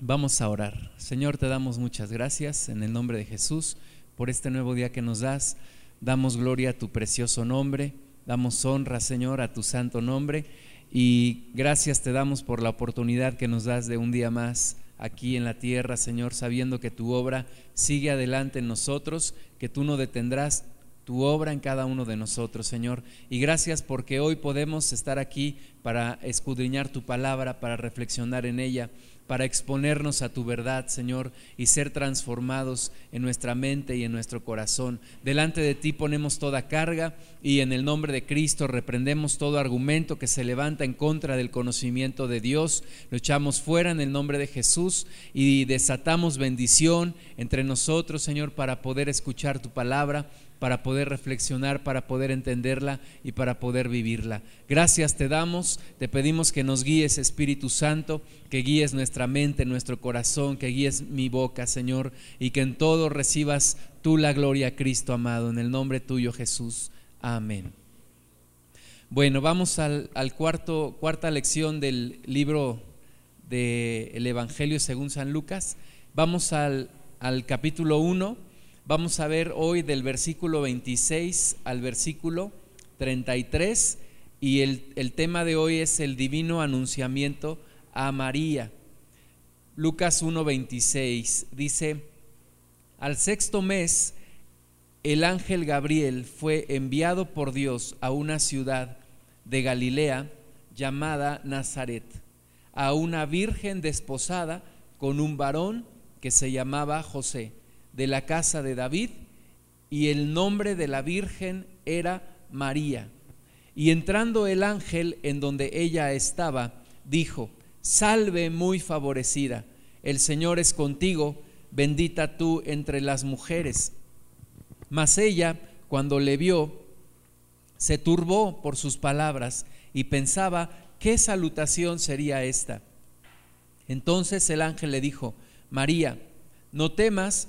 Vamos a orar. Señor, te damos muchas gracias en el nombre de Jesús por este nuevo día que nos das. Damos gloria a tu precioso nombre. Damos honra, Señor, a tu santo nombre. Y gracias te damos por la oportunidad que nos das de un día más aquí en la tierra, Señor, sabiendo que tu obra sigue adelante en nosotros, que tú no detendrás tu obra en cada uno de nosotros, Señor. Y gracias porque hoy podemos estar aquí para escudriñar tu palabra, para reflexionar en ella para exponernos a tu verdad, Señor, y ser transformados en nuestra mente y en nuestro corazón. Delante de ti ponemos toda carga y en el nombre de Cristo reprendemos todo argumento que se levanta en contra del conocimiento de Dios. Lo echamos fuera en el nombre de Jesús y desatamos bendición entre nosotros, Señor, para poder escuchar tu palabra para poder reflexionar, para poder entenderla y para poder vivirla. Gracias te damos, te pedimos que nos guíes Espíritu Santo, que guíes nuestra mente, nuestro corazón, que guíes mi boca, Señor, y que en todo recibas tú la gloria, Cristo amado, en el nombre tuyo Jesús. Amén. Bueno, vamos al, cuarto, cuarta lección del libro del Evangelio según San Lucas. Vamos al, al capítulo 1 Vamos a ver hoy del versículo 26 al versículo 33 y el, el, tema de hoy es el divino anunciamiento a María. Lucas 1.26 dice, al sexto mes el ángel Gabriel fue enviado por Dios a una ciudad de Galilea llamada Nazaret, a una virgen desposada con un varón que se llamaba José de la casa de David y el nombre de la Virgen era María. Y entrando el ángel en donde ella estaba, dijo, Salve muy favorecida, el Señor es contigo, bendita tú entre las mujeres. Mas ella, cuando le vio, se turbó por sus palabras y pensaba, ¿qué salutación sería esta? Entonces el ángel le dijo, María, no temas,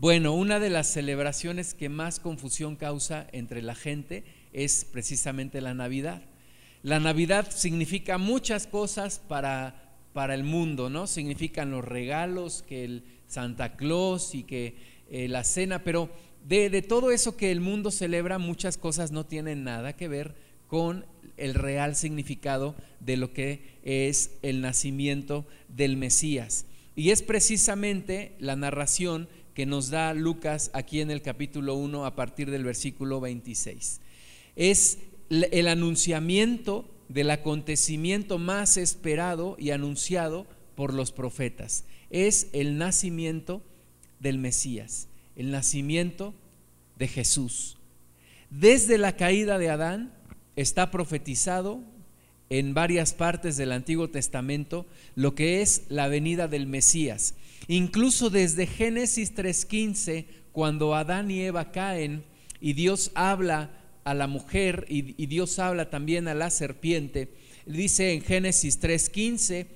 Bueno, una de las celebraciones que más confusión causa entre la gente es precisamente la Navidad. La Navidad significa muchas cosas para, para el mundo, ¿no? Significan los regalos, que el Santa Claus y que eh, la cena, pero de, de todo eso que el mundo celebra, muchas cosas no tienen nada que ver con el real significado de lo que es el nacimiento del Mesías. Y es precisamente la narración que nos da Lucas aquí en el capítulo 1 a partir del versículo 26. Es el anunciamiento del acontecimiento más esperado y anunciado por los profetas. Es el nacimiento del Mesías, el nacimiento de Jesús. Desde la caída de Adán está profetizado en varias partes del Antiguo Testamento lo que es la venida del Mesías. Incluso desde Génesis 3.15, cuando Adán y Eva caen y Dios habla a la mujer y, Dios habla también a la serpiente, dice en Génesis 3.15,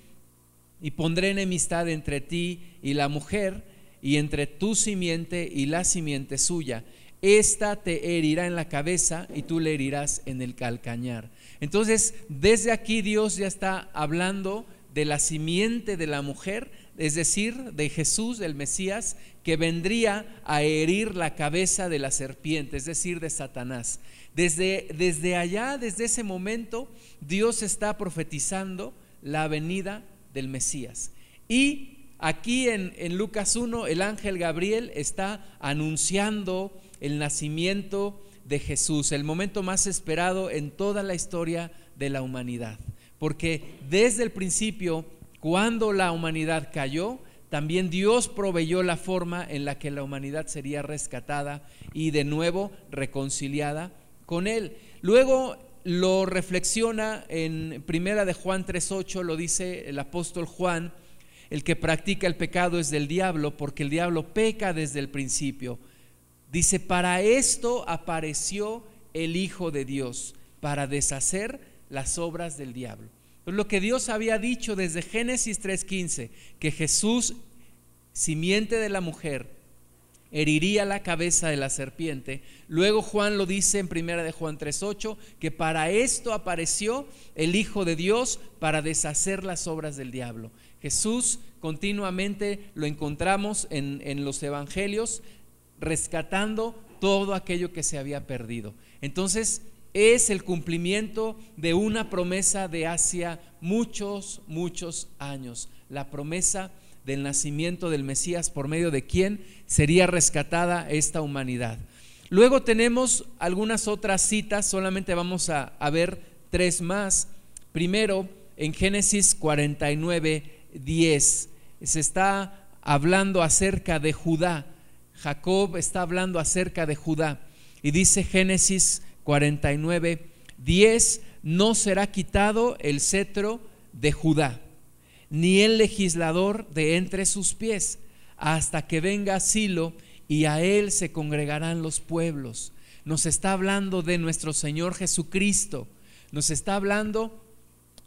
y pondré enemistad entre ti y la mujer, y entre tu simiente y la simiente suya. Esta te herirá en la cabeza y tú le herirás en el calcañar. Entonces, desde aquí Dios ya está hablando de la simiente de la mujer, es decir, de Jesús, el Mesías, que vendría a herir la cabeza de la serpiente, es decir, de Satanás. Desde, desde allá, desde ese momento, Dios está profetizando la venida del Mesías. Y aquí en, en Lucas 1, el ángel Gabriel está anunciando el nacimiento de Jesús, el momento más esperado en toda la historia de la humanidad. Porque desde el principio cuando la humanidad cayó, también Dios proveyó la forma en la que la humanidad sería rescatada y de nuevo reconciliada con Él. Luego lo reflexiona en Primera de Juan 3.8, lo dice el apóstol Juan, el que practica el pecado es del diablo, porque el diablo peca desde el principio. Dice, para esto apareció el Hijo de Dios, para deshacer las obras del diablo. Lo que Dios había dicho desde Génesis 3.15, que Jesús, simiente de la mujer, heriría la cabeza de la serpiente. Luego Juan lo dice en primera de Juan 3:8 que para esto apareció el Hijo de Dios para deshacer las obras del diablo. Jesús continuamente lo encontramos en, en los evangelios rescatando todo aquello que se había perdido. Entonces, es el cumplimiento de una promesa de hacia muchos, muchos años. La promesa del nacimiento del Mesías por medio de quien sería rescatada esta humanidad. Luego tenemos algunas otras citas, solamente vamos a, a ver tres más. Primero, en Génesis 49, 10, se está hablando acerca de Judá. Jacob está hablando acerca de Judá. Y dice Génesis 49, 10, no será quitado el cetro de Judá, ni el legislador de entre sus pies, hasta que venga Silo y a él se congregarán los pueblos. Nos está hablando de nuestro Señor Jesucristo, nos está hablando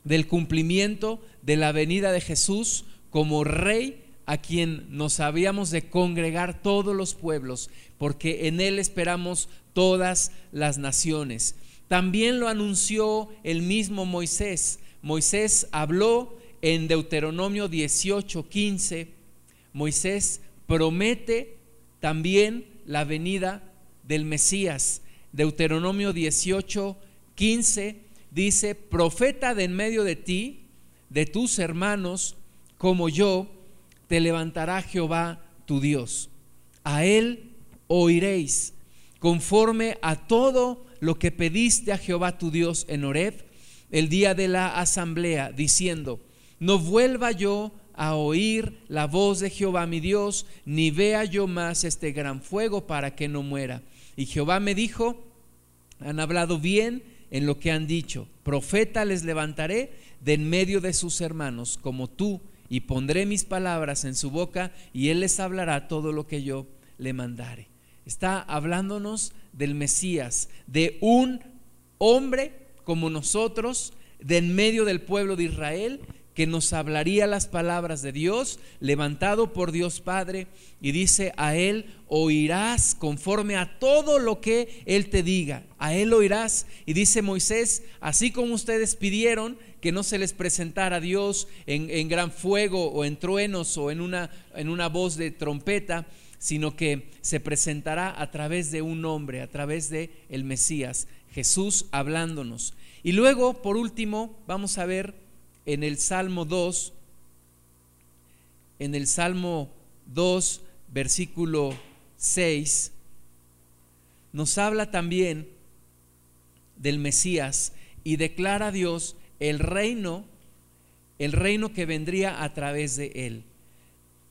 del cumplimiento de la venida de Jesús como rey a quien nos habíamos de congregar todos los pueblos, porque en él esperamos todas las naciones. También lo anunció el mismo Moisés. Moisés habló en Deuteronomio 18, 15. Moisés promete también la venida del Mesías. Deuteronomio 18, 15 dice, profeta de en medio de ti, de tus hermanos, como yo, te levantará Jehová tu Dios. A él oiréis conforme a todo lo que pediste a Jehová tu Dios en Horeb el día de la asamblea, diciendo, no vuelva yo a oír la voz de Jehová mi Dios, ni vea yo más este gran fuego para que no muera. Y Jehová me dijo, han hablado bien en lo que han dicho, profeta les levantaré de en medio de sus hermanos, como tú, y pondré mis palabras en su boca, y él les hablará todo lo que yo le mandare. Está hablándonos del Mesías, de un hombre como nosotros, de en medio del pueblo de Israel, que nos hablaría las palabras de Dios, levantado por Dios Padre, y dice, a Él oirás conforme a todo lo que Él te diga, a Él oirás. Y dice Moisés, así como ustedes pidieron que no se les presentara Dios en, en gran fuego o en truenos o en una, en una voz de trompeta, sino que se presentará a través de un hombre, a través de el Mesías, Jesús hablándonos. Y luego, por último, vamos a ver en el Salmo 2, en el Salmo 2, versículo 6, nos habla también del Mesías y declara a Dios el reino, el reino que vendría a través de él.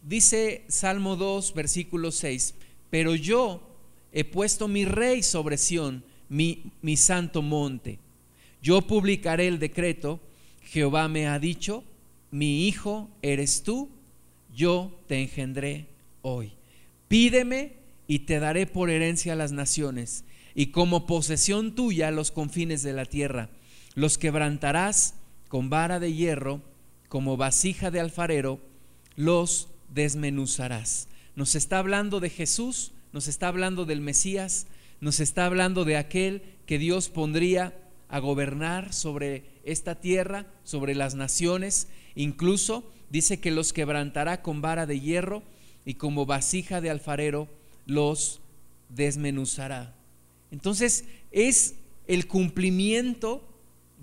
Dice Salmo 2, versículo 6, pero yo he puesto mi rey sobre Sión, mi, mi santo monte. Yo publicaré el decreto, Jehová me ha dicho, mi hijo eres tú, yo te engendré hoy. Pídeme y te daré por herencia las naciones, y como posesión tuya los confines de la tierra. Los quebrantarás con vara de hierro, como vasija de alfarero, los desmenuzarás. Nos está hablando de Jesús, nos está hablando del Mesías, nos está hablando de aquel que Dios pondría a gobernar sobre esta tierra, sobre las naciones. Incluso dice que los quebrantará con vara de hierro y como vasija de alfarero los desmenuzará. Entonces es el cumplimiento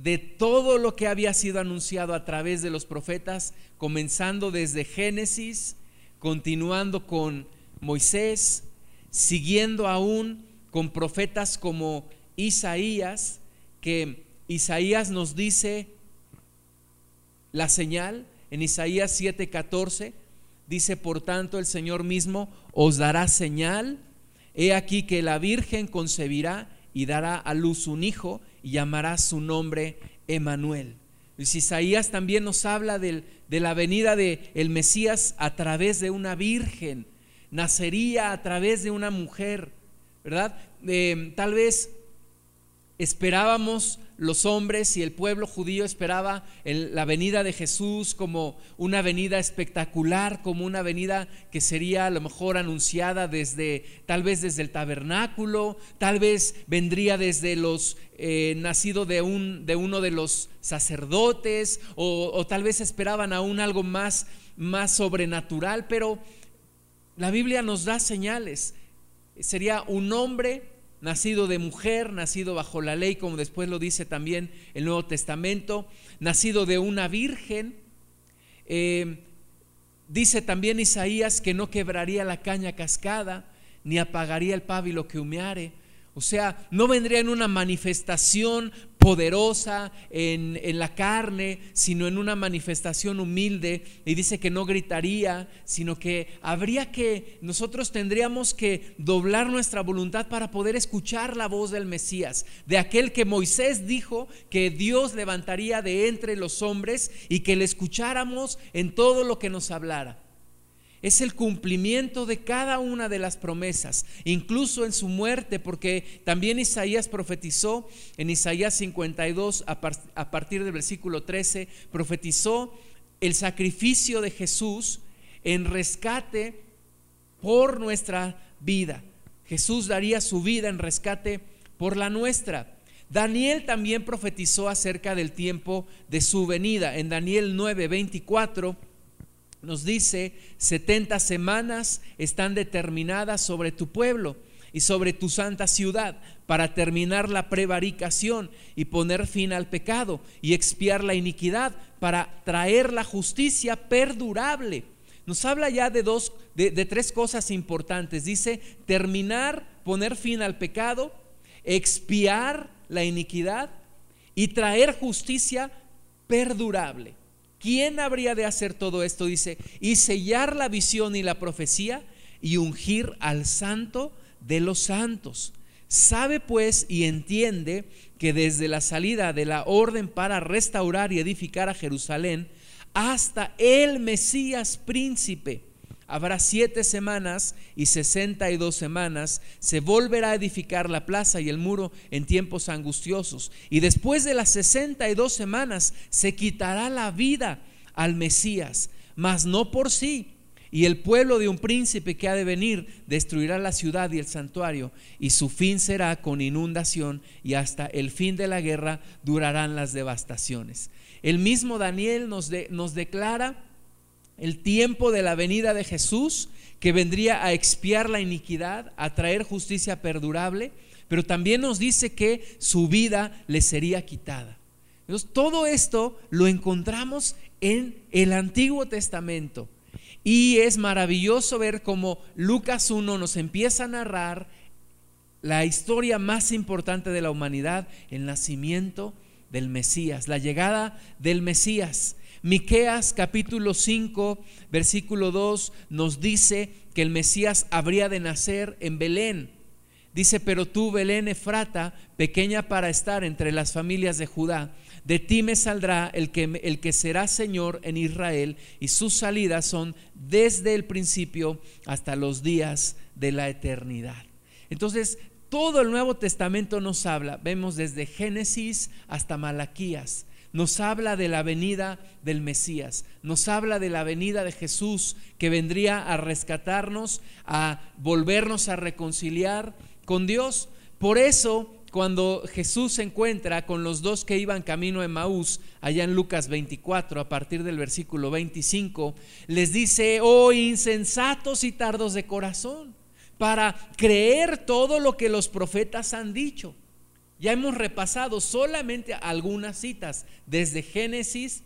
de todo lo que había sido anunciado a través de los profetas, comenzando desde Génesis, continuando con Moisés, siguiendo aún con profetas como Isaías, que Isaías nos dice la señal, en Isaías 7:14, dice, por tanto el Señor mismo os dará señal, he aquí que la Virgen concebirá y dará a luz un hijo y llamará su nombre Emanuel. Pues Isaías también nos habla de la venida de el Mesías a través de una virgen, nacería a través de una mujer, ¿verdad? Eh, tal vez esperábamos los hombres y el pueblo judío esperaba la venida de Jesús como una venida espectacular, como una venida que sería a lo mejor anunciada desde, tal vez desde el tabernáculo, tal vez vendría desde los, eh, nacido de, un, de uno de los sacerdotes, o, o tal vez esperaban aún algo más, más sobrenatural, pero la Biblia nos da señales. Sería un hombre nacido de mujer, nacido bajo la ley, como después lo dice también el Nuevo Testamento, nacido de una virgen. Eh, dice también Isaías que no quebraría la caña cascada, ni apagaría el pábilo que humeare. O sea, no vendría en una manifestación poderosa en, la carne, sino en una manifestación humilde. Y dice que no gritaría, sino que habría que, nosotros tendríamos que doblar nuestra voluntad para poder escuchar la voz del Mesías, de aquel que Moisés dijo que Dios levantaría de entre los hombres y que le escucháramos en todo lo que nos hablara es el cumplimiento de cada una de las promesas, incluso en su muerte, porque también Isaías profetizó en Isaías 52 a, partir del versículo 13, profetizó el sacrificio de Jesús en rescate por nuestra vida. Jesús daría su vida en rescate por la nuestra. Daniel también profetizó acerca del tiempo de su venida. En Daniel 9, 24 nos dice, 70 semanas están determinadas sobre tu pueblo y sobre tu santa ciudad para terminar la prevaricación y poner fin al pecado y expiar la iniquidad para traer la justicia perdurable. Nos habla ya de dos, de, de tres cosas importantes. Dice terminar, poner fin al pecado, expiar la iniquidad y traer justicia perdurable. ¿Quién habría de hacer todo esto? Dice, y sellar la visión y la profecía y ungir al santo de los santos. Sabe pues y entiende que desde la salida de la orden para restaurar y edificar a Jerusalén hasta el Mesías príncipe, Habrá siete semanas y sesenta y dos semanas. Se volverá a edificar la plaza y el muro en tiempos angustiosos. Y después de las sesenta y dos semanas se quitará la vida al Mesías, mas no por sí. Y el pueblo de un príncipe que ha de venir destruirá la ciudad y el santuario, y su fin será con inundación, y hasta el fin de la guerra durarán las devastaciones. El mismo Daniel nos, nos declara el tiempo de la venida de Jesús, que vendría a expiar la iniquidad, a traer justicia perdurable, pero también nos dice que su vida le sería quitada. Entonces, todo esto lo encontramos en el Antiguo Testamento. Y es maravilloso ver cómo Lucas 1 nos empieza a narrar la historia más importante de la humanidad, el nacimiento del Mesías, la llegada del Mesías. Miqueas capítulo 5, versículo 2 nos dice que el Mesías habría de nacer en Belén. Dice, pero tú, Belén Efrata, pequeña para estar entre las familias de Judá, de ti me saldrá el que, el que será Señor en Israel, y sus salidas son desde el principio hasta los días de la eternidad. Entonces, todo el Nuevo Testamento nos habla, vemos desde Génesis hasta Malaquías, nos habla de la venida del Mesías, nos habla de la venida de Jesús que vendría a rescatarnos, a volvernos a reconciliar con Dios. Por eso, cuando Jesús se encuentra con los dos que iban camino a Maús, allá en Lucas 24, a partir del versículo 25, les dice, oh insensatos y tardos de corazón, para creer todo lo que los profetas han dicho. Ya hemos repasado solamente algunas citas, desde Génesis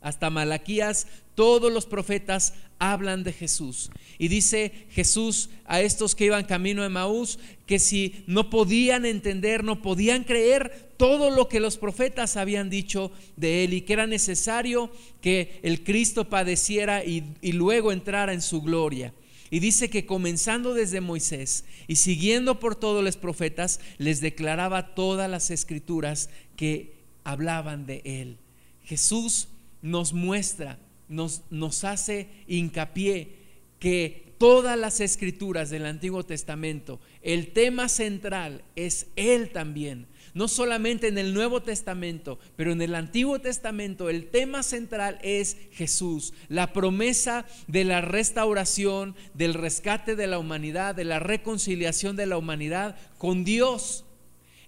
hasta Malaquías, todos los profetas hablan de Jesús. Y dice Jesús a estos que iban camino a Maús que si no podían entender, no podían creer todo lo que los profetas habían dicho de él y que era necesario que el Cristo padeciera y, y luego entrara en su gloria. Y dice que comenzando desde Moisés y siguiendo por todos los profetas, les declaraba todas las escrituras que hablaban de él. Jesús nos muestra, nos, nos hace hincapié que todas las escrituras del Antiguo Testamento, el tema central es Él también. No solamente en el Nuevo Testamento, pero en el Antiguo Testamento el tema central es Jesús, la promesa de la restauración, del rescate de la humanidad, de la reconciliación de la humanidad con Dios.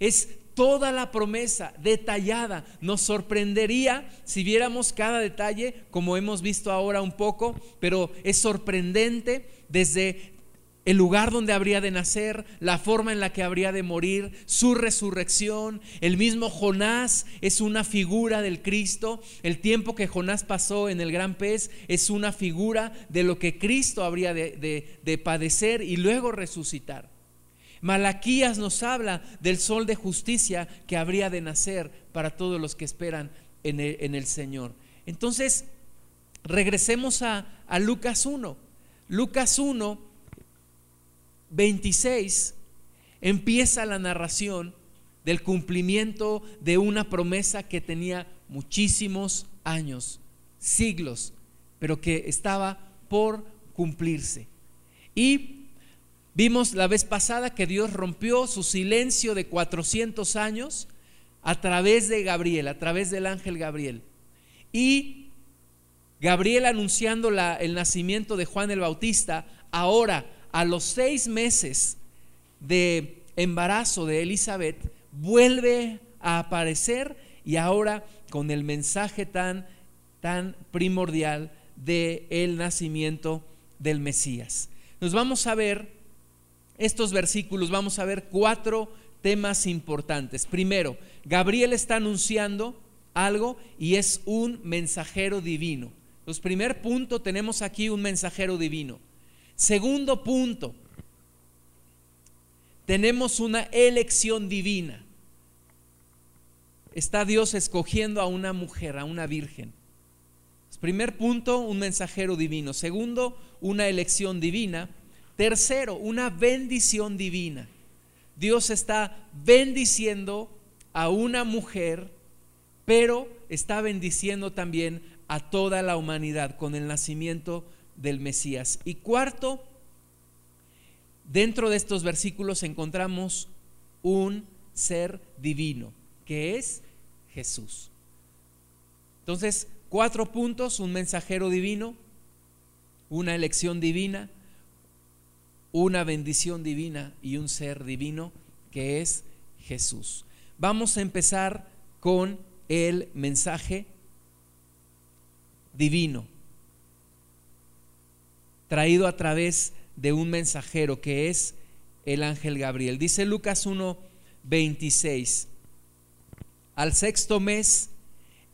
Es toda la promesa detallada. Nos sorprendería si viéramos cada detalle, como hemos visto ahora un poco, pero es sorprendente desde el lugar donde habría de nacer, la forma en la que habría de morir, su resurrección. El mismo Jonás es una figura del Cristo. El tiempo que Jonás pasó en el gran pez es una figura de lo que Cristo habría de, padecer y luego resucitar. Malaquías nos habla del sol de justicia que habría de nacer para todos los que esperan en el, Señor. Entonces, regresemos a, a Lucas 1. Lucas 1, 26, empieza la narración del cumplimiento de una promesa que tenía muchísimos años, siglos, pero que estaba por cumplirse. Y Vimos la vez pasada que Dios rompió su silencio de 400 años a través de Gabriel, a través del ángel Gabriel. Y Gabriel anunciando el nacimiento de Juan el Bautista, ahora a los seis meses de embarazo de Elizabeth, vuelve a aparecer y ahora con el mensaje tan, tan primordial de el nacimiento del Mesías. Nos vamos a ver estos versículos vamos a ver cuatro temas importantes. Primero, Gabriel está anunciando algo y es un mensajero divino. Entonces, primer punto, tenemos aquí un mensajero divino. Segundo punto, tenemos una elección divina. Está Dios escogiendo a una mujer, a una virgen. Primer punto, un mensajero divino. Segundo, una elección divina. Tercero, una bendición divina. Dios está bendiciendo a una mujer, pero está bendiciendo también a toda la humanidad con el nacimiento del Mesías. Y cuarto, dentro de estos versículos encontramos un ser divino, que es Jesús. Entonces, cuatro puntos, un mensajero divino, una elección divina, una bendición divina y un ser divino que es Jesús. Vamos a empezar con el mensaje divino, traído a través de un mensajero que es el ángel Gabriel. Dice Lucas 1, 26. Al sexto mes,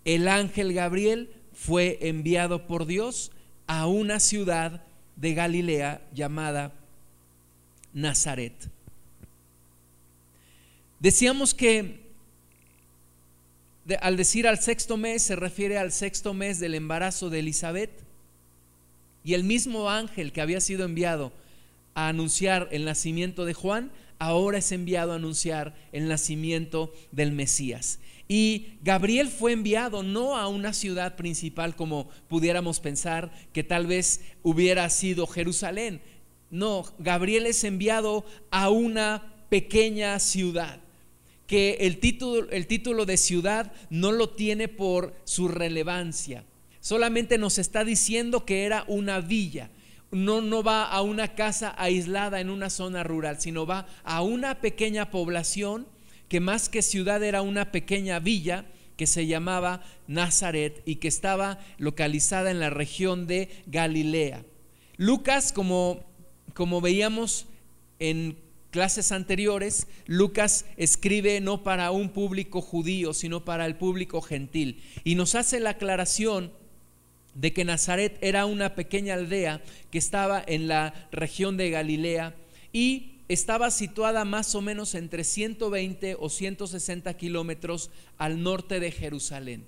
el ángel Gabriel fue enviado por Dios a una ciudad de Galilea llamada Nazaret. Decíamos que al decir al sexto mes se refiere al sexto mes del embarazo de Elizabeth y el mismo ángel que había sido enviado a anunciar el nacimiento de Juan, ahora es enviado a anunciar el nacimiento del Mesías. Y Gabriel fue enviado no a una ciudad principal como pudiéramos pensar que tal vez hubiera sido Jerusalén, no, Gabriel es enviado a una pequeña ciudad, que el título, el título de ciudad no lo tiene por su relevancia, solamente nos está diciendo que era una villa. No, no va a una casa aislada en una zona rural, sino va a una pequeña población que más que ciudad era una pequeña villa que se llamaba Nazaret y que estaba localizada en la región de Galilea. Lucas, como como veíamos en clases anteriores, Lucas escribe no para un público judío, sino para el público gentil. Y nos hace la aclaración de que Nazaret era una pequeña aldea que estaba en la región de Galilea y estaba situada más o menos entre 120 o 160 kilómetros al norte de Jerusalén.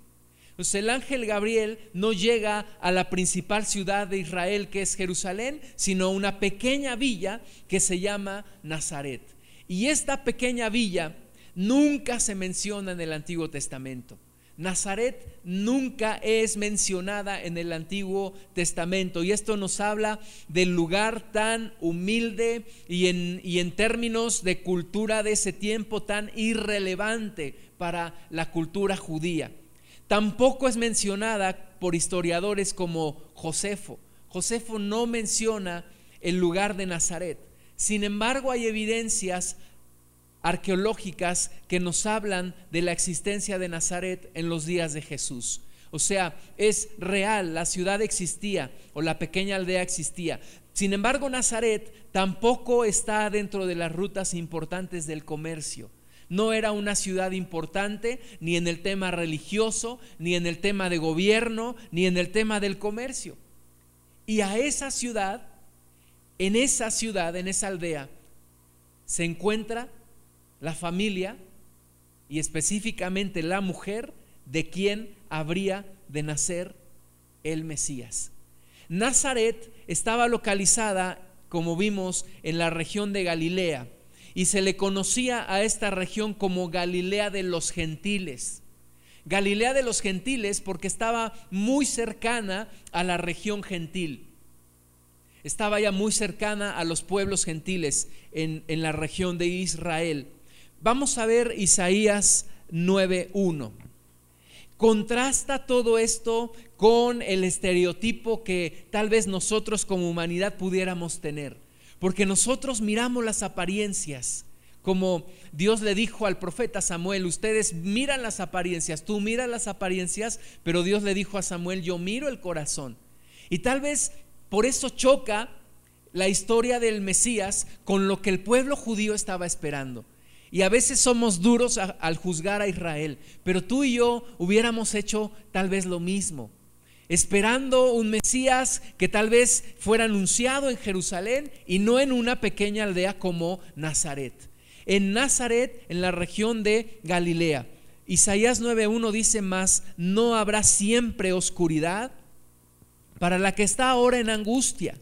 Entonces el ángel Gabriel no llega a la principal ciudad de Israel que es Jerusalén, sino a una pequeña villa que se llama Nazaret. Y esta pequeña villa nunca se menciona en el Antiguo Testamento. Nazaret nunca es mencionada en el Antiguo Testamento y esto nos habla del lugar tan humilde y en, y en, términos de cultura de ese tiempo tan irrelevante para la cultura judía. Tampoco es mencionada por historiadores como Josefo. Josefo no menciona el lugar de Nazaret. Sin embargo, hay evidencias arqueológicas que nos hablan de la existencia de Nazaret en los días de Jesús. O sea, es real, la ciudad existía o la pequeña aldea existía. Sin embargo, Nazaret tampoco está dentro de las rutas importantes del comercio. No era una ciudad importante ni en el tema religioso, ni en el tema de gobierno, ni en el tema del comercio. Y a esa ciudad, en esa ciudad, en esa aldea, se encuentra la familia y específicamente la mujer de quien habría de nacer el Mesías. Nazaret estaba localizada, como vimos, en la región de Galilea y se le conocía a esta región como Galilea de los gentiles. Galilea de los gentiles porque estaba muy cercana a la región gentil. Estaba ya muy cercana a los pueblos gentiles en, en la región de Israel. Vamos a ver Isaías 9.1. Contrasta todo esto con el estereotipo que tal vez nosotros como humanidad pudiéramos tener. Porque nosotros miramos las apariencias, como Dios le dijo al profeta Samuel, ustedes miran las apariencias, tú miras las apariencias, pero Dios le dijo a Samuel, yo miro el corazón. Y tal vez por eso choca la historia del Mesías con lo que el pueblo judío estaba esperando. Y a veces somos duros al juzgar a Israel, pero tú y yo hubiéramos hecho tal vez lo mismo, esperando un Mesías que tal vez fuera anunciado en Jerusalén y no en una pequeña aldea como Nazaret. En Nazaret, en la región de Galilea. Isaías 9.1 dice más, no habrá siempre oscuridad para la que está ahora en angustia.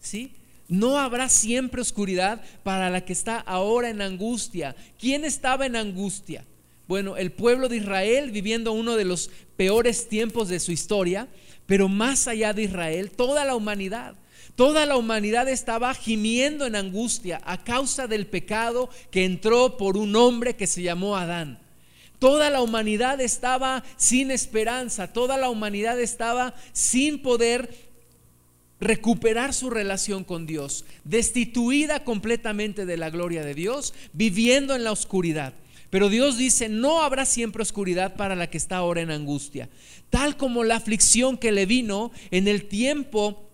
¿Sí? No habrá siempre oscuridad para la que está ahora en angustia. ¿Quién estaba en angustia? Bueno, el pueblo de Israel viviendo uno de los peores tiempos de su historia, pero más allá de Israel, toda la humanidad. Toda la humanidad estaba gimiendo en angustia a causa del pecado que entró por un hombre que se llamó Adán. Toda la humanidad estaba sin esperanza, toda la humanidad estaba sin poder recuperar su relación con Dios, destituida completamente de la gloria de Dios, viviendo en la oscuridad. Pero Dios dice, no habrá siempre oscuridad para la que está ahora en angustia, tal como la aflicción que le vino en el tiempo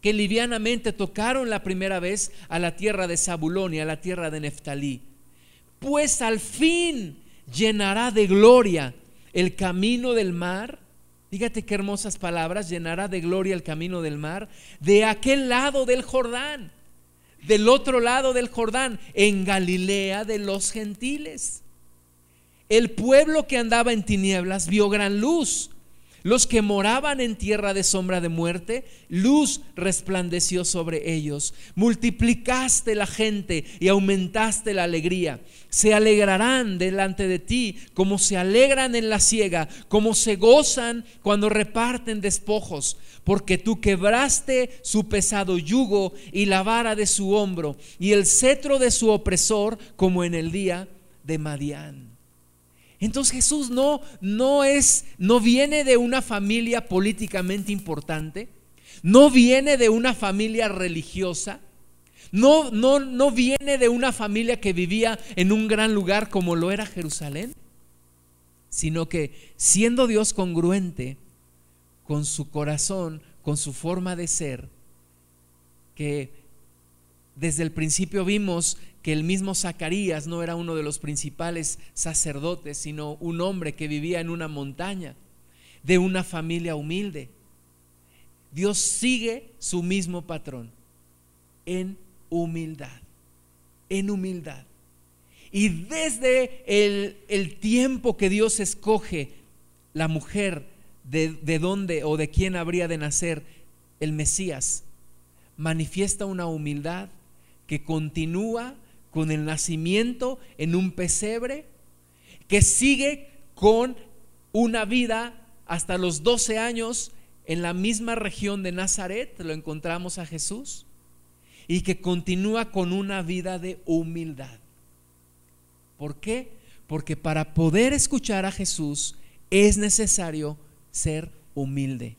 que livianamente tocaron la primera vez a la tierra de Zabulón y a la tierra de Neftalí. Pues al fin llenará de gloria el camino del mar Fíjate qué hermosas palabras, llenará de gloria el camino del mar, de aquel lado del Jordán, del otro lado del Jordán, en Galilea de los gentiles. El pueblo que andaba en tinieblas vio gran luz los que moraban en tierra de sombra de muerte, luz resplandeció sobre ellos. Multiplicaste la gente y aumentaste la alegría. Se alegrarán delante de ti como se alegran en la siega, como se gozan cuando reparten despojos, porque tú quebraste su pesado yugo y la vara de su hombro y el cetro de su opresor como en el día de Madián. Entonces Jesús no, no es, no viene de una familia políticamente importante, no viene de una familia religiosa, no, no, no viene de una familia que vivía en un gran lugar como lo era Jerusalén, sino que siendo Dios congruente con su corazón, con su forma de ser, que desde el principio vimos que el mismo Zacarías no era uno de los principales sacerdotes, sino un hombre que vivía en una montaña, de una familia humilde. Dios sigue su mismo patrón en humildad, en humildad. Y desde el, tiempo que Dios escoge la mujer de, de dónde o de quién habría de nacer el Mesías, manifiesta una humildad que continúa con el nacimiento en un pesebre, que sigue con una vida hasta los 12 años en la misma región de Nazaret, lo encontramos a Jesús, y que continúa con una vida de humildad. ¿Por qué? Porque para poder escuchar a Jesús es necesario ser humilde.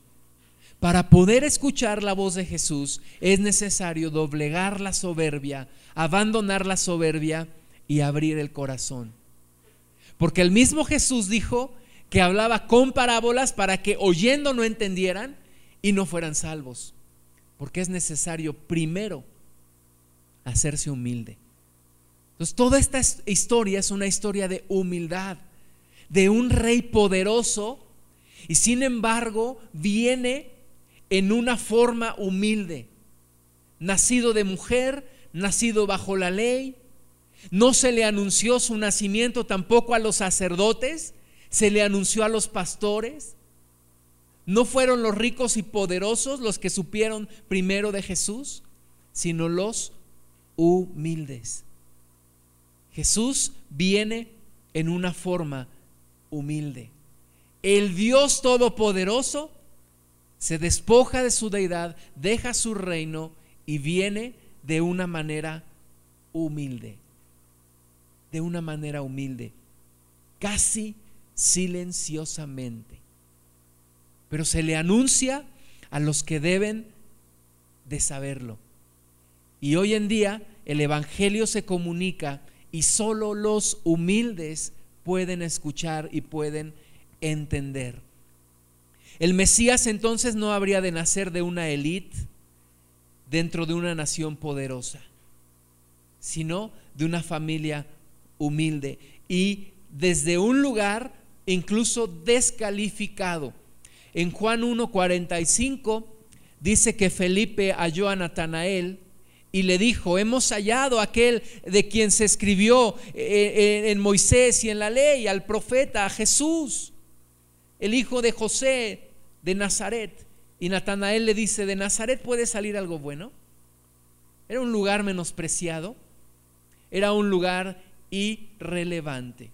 Para poder escuchar la voz de Jesús es necesario doblegar la soberbia, abandonar la soberbia y abrir el corazón. Porque el mismo Jesús dijo que hablaba con parábolas para que oyendo no entendieran y no fueran salvos. Porque es necesario primero hacerse humilde. Entonces, toda esta historia es una historia de humildad, de un rey poderoso y sin embargo viene en una forma humilde, nacido de mujer, nacido bajo la ley. No se le anunció su nacimiento tampoco a los sacerdotes, se le anunció a los pastores. No fueron los ricos y poderosos los que supieron primero de Jesús, sino los humildes. Jesús viene en una forma humilde. El Dios Todopoderoso se despoja de su deidad, deja su reino y viene de una manera humilde. De una manera humilde, casi silenciosamente. Pero se le anuncia a los que deben de saberlo. Y hoy en día el Evangelio se comunica y solo los humildes pueden escuchar y pueden entender. El Mesías entonces no habría de nacer de una élite dentro de una nación poderosa, sino de una familia humilde y desde un lugar incluso descalificado. En Juan 1:45 dice que Felipe halló a Natanael y le dijo, hemos hallado aquel de quien se escribió eh, eh, en Moisés y en la ley, al profeta, a Jesús, el hijo de José de Nazaret. Y Natanael le dice, ¿de Nazaret puede salir algo bueno? Era un lugar menospreciado, era un lugar irrelevante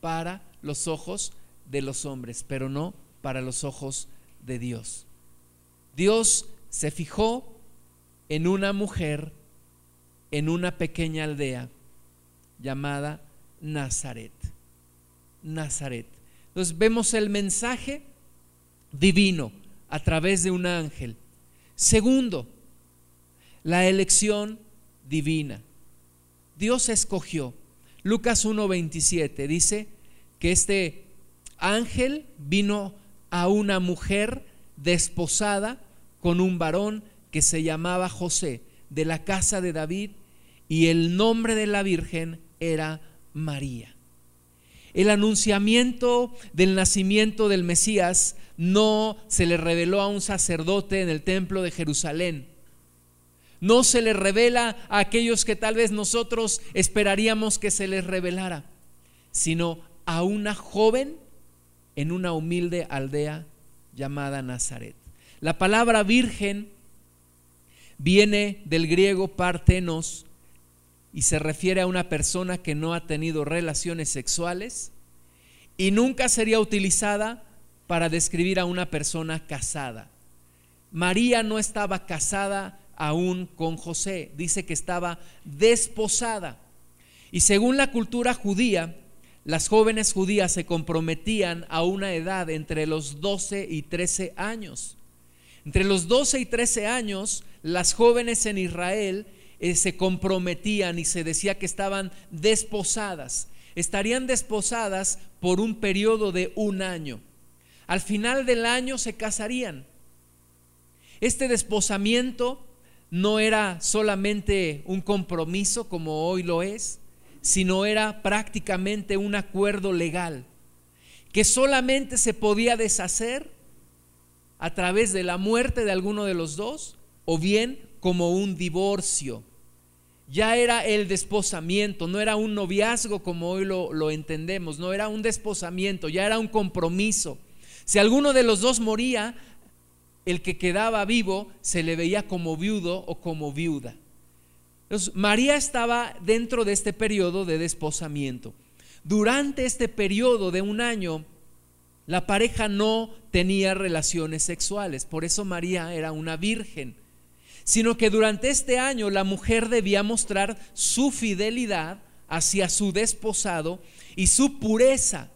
para los ojos de los hombres, pero no para los ojos de Dios. Dios se fijó en una mujer en una pequeña aldea llamada Nazaret. Nazaret. Entonces vemos el mensaje divino a través de un ángel. Segundo, la elección divina. Dios escogió. Lucas 1:27 dice que este ángel vino a una mujer desposada con un varón que se llamaba José, de la casa de David, y el nombre de la Virgen era María. El anunciamiento del nacimiento del Mesías no se le reveló a un sacerdote en el templo de Jerusalén. No se le revela a aquellos que tal vez nosotros esperaríamos que se les revelara, sino a una joven en una humilde aldea llamada Nazaret. La palabra virgen viene del griego partenos y se refiere a una persona que no ha tenido relaciones sexuales y nunca sería utilizada para describir a una persona casada. María no estaba casada aún con José, dice que estaba desposada. Y según la cultura judía, las jóvenes judías se comprometían a una edad entre los 12 y 13 años. Entre los 12 y 13 años, las jóvenes en Israel eh, se comprometían y se decía que estaban desposadas. Estarían desposadas por un periodo de un año. Al final del año se casarían. Este desposamiento no era solamente un compromiso como hoy lo es, sino era prácticamente un acuerdo legal que solamente se podía deshacer a través de la muerte de alguno de los dos o bien como un divorcio. Ya era el desposamiento, no era un noviazgo como hoy lo, entendemos, no era un desposamiento, ya era un compromiso. Si alguno de los dos moría, el que quedaba vivo se le veía como viudo o como viuda. Entonces, María estaba dentro de este periodo de desposamiento. Durante este periodo de un año, La pareja no tenía relaciones sexuales, por eso María era una virgen, sino que durante este año la mujer debía mostrar su fidelidad hacia su desposado y su pureza.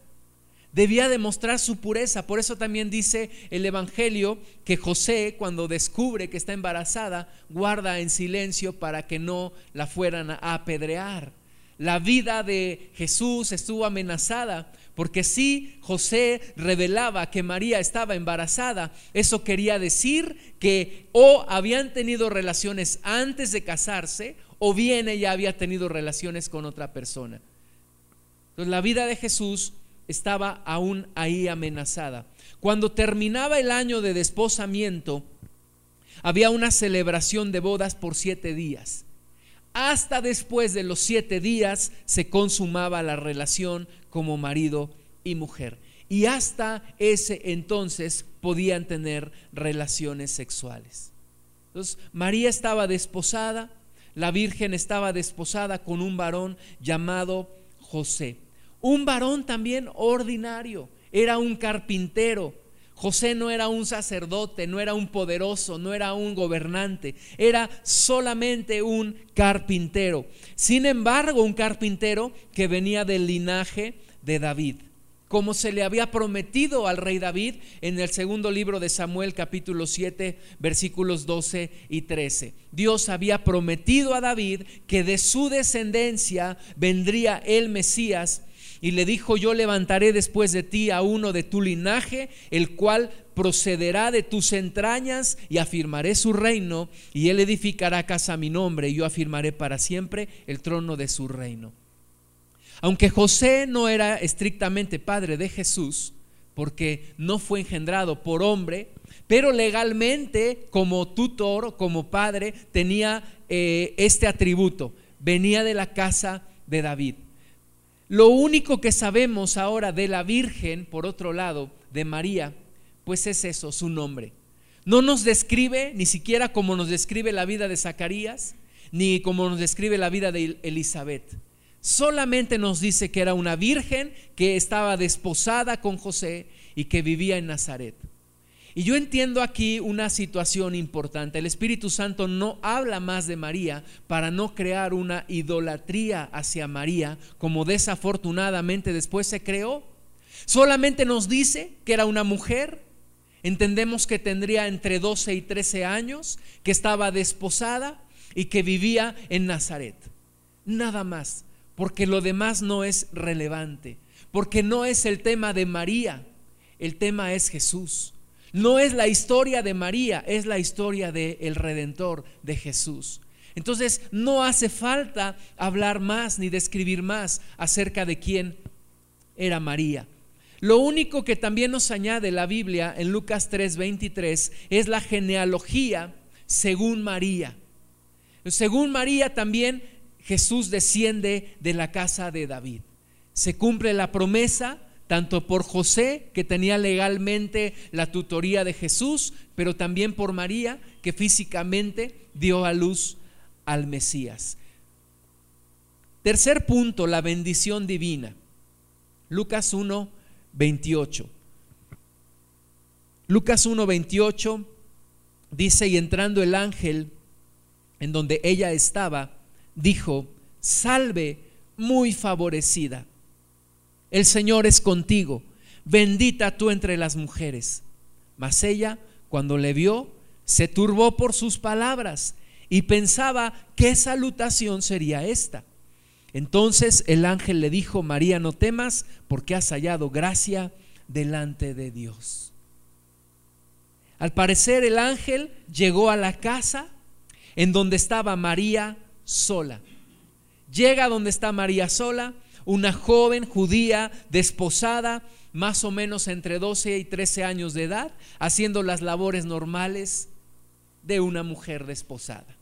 Debía demostrar su pureza. Por eso también dice el Evangelio que José, cuando descubre que está embarazada, guarda en silencio para que no la fueran a apedrear. La vida de Jesús estuvo amenazada porque si José revelaba que María estaba embarazada, eso quería decir que o habían tenido relaciones antes de casarse o bien ella había tenido relaciones con otra persona. Entonces la vida de Jesús estaba aún ahí amenazada. Cuando terminaba el año de desposamiento, había una celebración de bodas por siete días. Hasta después de los siete días se consumaba la relación como marido y mujer. Y hasta ese entonces podían tener relaciones sexuales. Entonces, María estaba desposada, la Virgen estaba desposada con un varón llamado José. Un varón también ordinario, era un carpintero. José no era un sacerdote, no era un poderoso, no era un gobernante, era solamente un carpintero. Sin embargo, un carpintero que venía del linaje de David como se le había prometido al rey David en el segundo libro de Samuel capítulo 7 versículos 12 y 13. Dios había prometido a David que de su descendencia vendría el Mesías y le dijo, yo levantaré después de ti a uno de tu linaje, el cual procederá de tus entrañas y afirmaré su reino y él edificará casa a mi nombre y yo afirmaré para siempre el trono de su reino. Aunque José no era estrictamente padre de Jesús, porque no fue engendrado por hombre, pero legalmente como tutor, como padre, tenía eh, este atributo, venía de la casa de David. Lo único que sabemos ahora de la Virgen, por otro lado, de María, pues es eso, su nombre. No nos describe ni siquiera como nos describe la vida de Zacarías, ni como nos describe la vida de Elizabeth solamente nos dice que era una virgen que estaba desposada con José y que vivía en Nazaret. Y yo entiendo aquí una situación importante. El Espíritu Santo no habla más de María para no crear una idolatría hacia María, como desafortunadamente después se creó. Solamente nos dice que era una mujer. Entendemos que tendría entre 12 y 13 años, que estaba desposada y que vivía en Nazaret. Nada más porque lo demás no es relevante, porque no es el tema de María, el tema es Jesús. No es la historia de María, es la historia del el Redentor, de Jesús. Entonces no hace falta hablar más ni describir más acerca de quién era María. Lo único que también nos añade la Biblia en Lucas 3:23 es la genealogía según María. Según María también Jesús desciende de la casa de David. Se cumple la promesa tanto por José, que tenía legalmente la tutoría de Jesús, pero también por María, que físicamente dio a luz al Mesías. Tercer punto, la bendición divina. Lucas 1, 28. Lucas 1, 28 dice, y entrando el ángel en donde ella estaba, dijo, salve muy favorecida, el Señor es contigo, bendita tú entre las mujeres. Mas ella, cuando le vio, se turbó por sus palabras y pensaba qué salutación sería esta. Entonces el ángel le dijo, María, no temas, porque has hallado gracia delante de Dios. Al parecer el ángel llegó a la casa en donde estaba María sola. Llega donde está María sola, una joven judía desposada, más o menos entre 12 y 13 años de edad, haciendo las labores normales de una mujer desposada.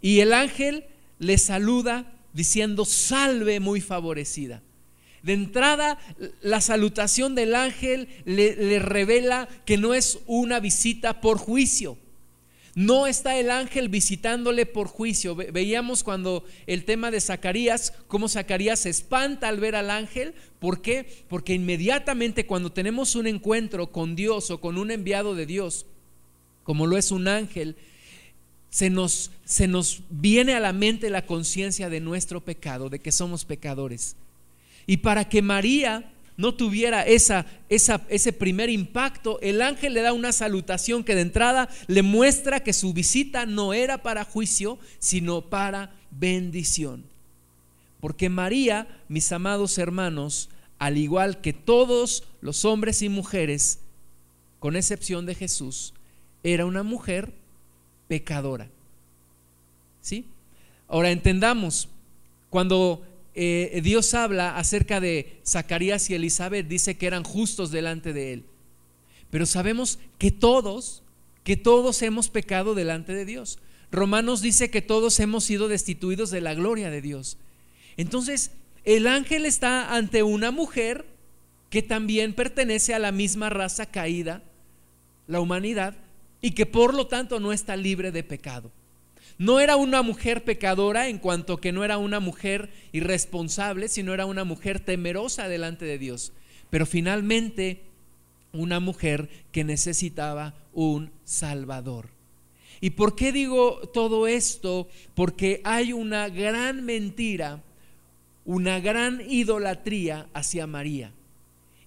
Y el ángel le saluda diciendo, salve muy favorecida. De entrada, la salutación del ángel le, le, revela que no es una visita por juicio, No está el ángel visitándole por juicio. Veíamos cuando el tema de Zacarías, cómo Zacarías se espanta al ver al ángel. ¿Por qué? Porque inmediatamente cuando tenemos un encuentro con Dios o con un enviado de Dios, como lo es un ángel, se nos, se nos viene a la mente la conciencia de nuestro pecado, de que somos pecadores. Y para que María no tuviera esa, esa, ese primer impacto, el ángel le da una salutación que de entrada le muestra que su visita no era para juicio, sino para bendición. Porque María, mis amados hermanos, al igual que todos los hombres y mujeres, con excepción de Jesús, era una mujer pecadora. ¿Sí? Ahora entendamos, cuando eh, Dios habla acerca de Zacarías y Elizabeth, dice que eran justos delante de Él. Pero sabemos que todos, que todos hemos pecado delante de Dios. Romanos dice que todos hemos sido destituidos de la gloria de Dios. Entonces, el ángel está ante una mujer que también pertenece a la misma raza caída, la humanidad, y que por lo tanto no está libre de pecado. No era una mujer pecadora en cuanto que no era una mujer irresponsable, sino era una mujer temerosa delante de Dios. Pero finalmente una mujer que necesitaba un Salvador. ¿Y por qué digo todo esto? Porque hay una gran mentira, una gran idolatría hacia María.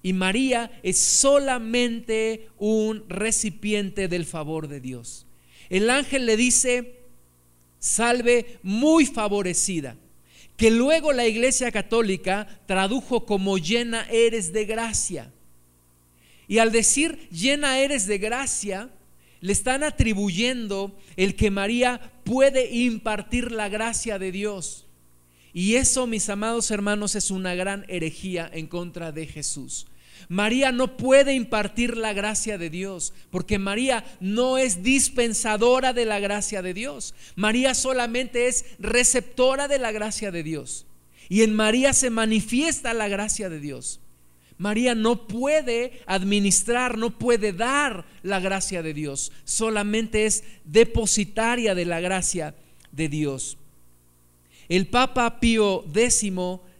Y María es solamente un recipiente del favor de Dios. El ángel le dice, salve muy favorecida, que luego la Iglesia Católica tradujo como llena eres de gracia. Y al decir llena eres de gracia, le están atribuyendo el que María puede impartir la gracia de Dios. Y eso, mis amados hermanos, es una gran herejía en contra de Jesús. María no puede impartir la gracia de Dios, porque María no es dispensadora de la gracia de Dios. María solamente es receptora de la gracia de Dios. Y en María se manifiesta la gracia de Dios. María no puede administrar, no puede dar la gracia de Dios, solamente es depositaria de la gracia de Dios. El Papa Pío X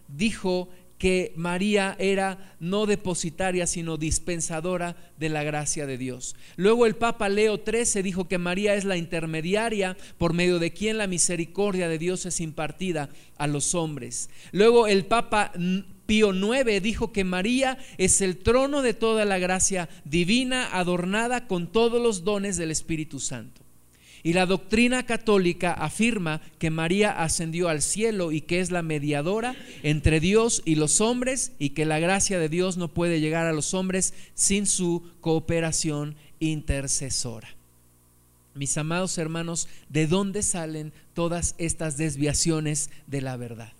dijo que María era no depositaria, sino dispensadora de la gracia de Dios. Luego el Papa Leo XIII dijo que María es la intermediaria por medio de quien la misericordia de Dios es impartida a los hombres. Luego el Papa Pío IX dijo que María es el trono de toda la gracia divina adornada con todos los dones del Espíritu Santo. Y la doctrina católica afirma que María ascendió al cielo y que es la mediadora entre Dios y los hombres y que la gracia de Dios no puede llegar a los hombres sin su cooperación intercesora. Mis amados hermanos, ¿de dónde salen todas estas desviaciones de la verdad?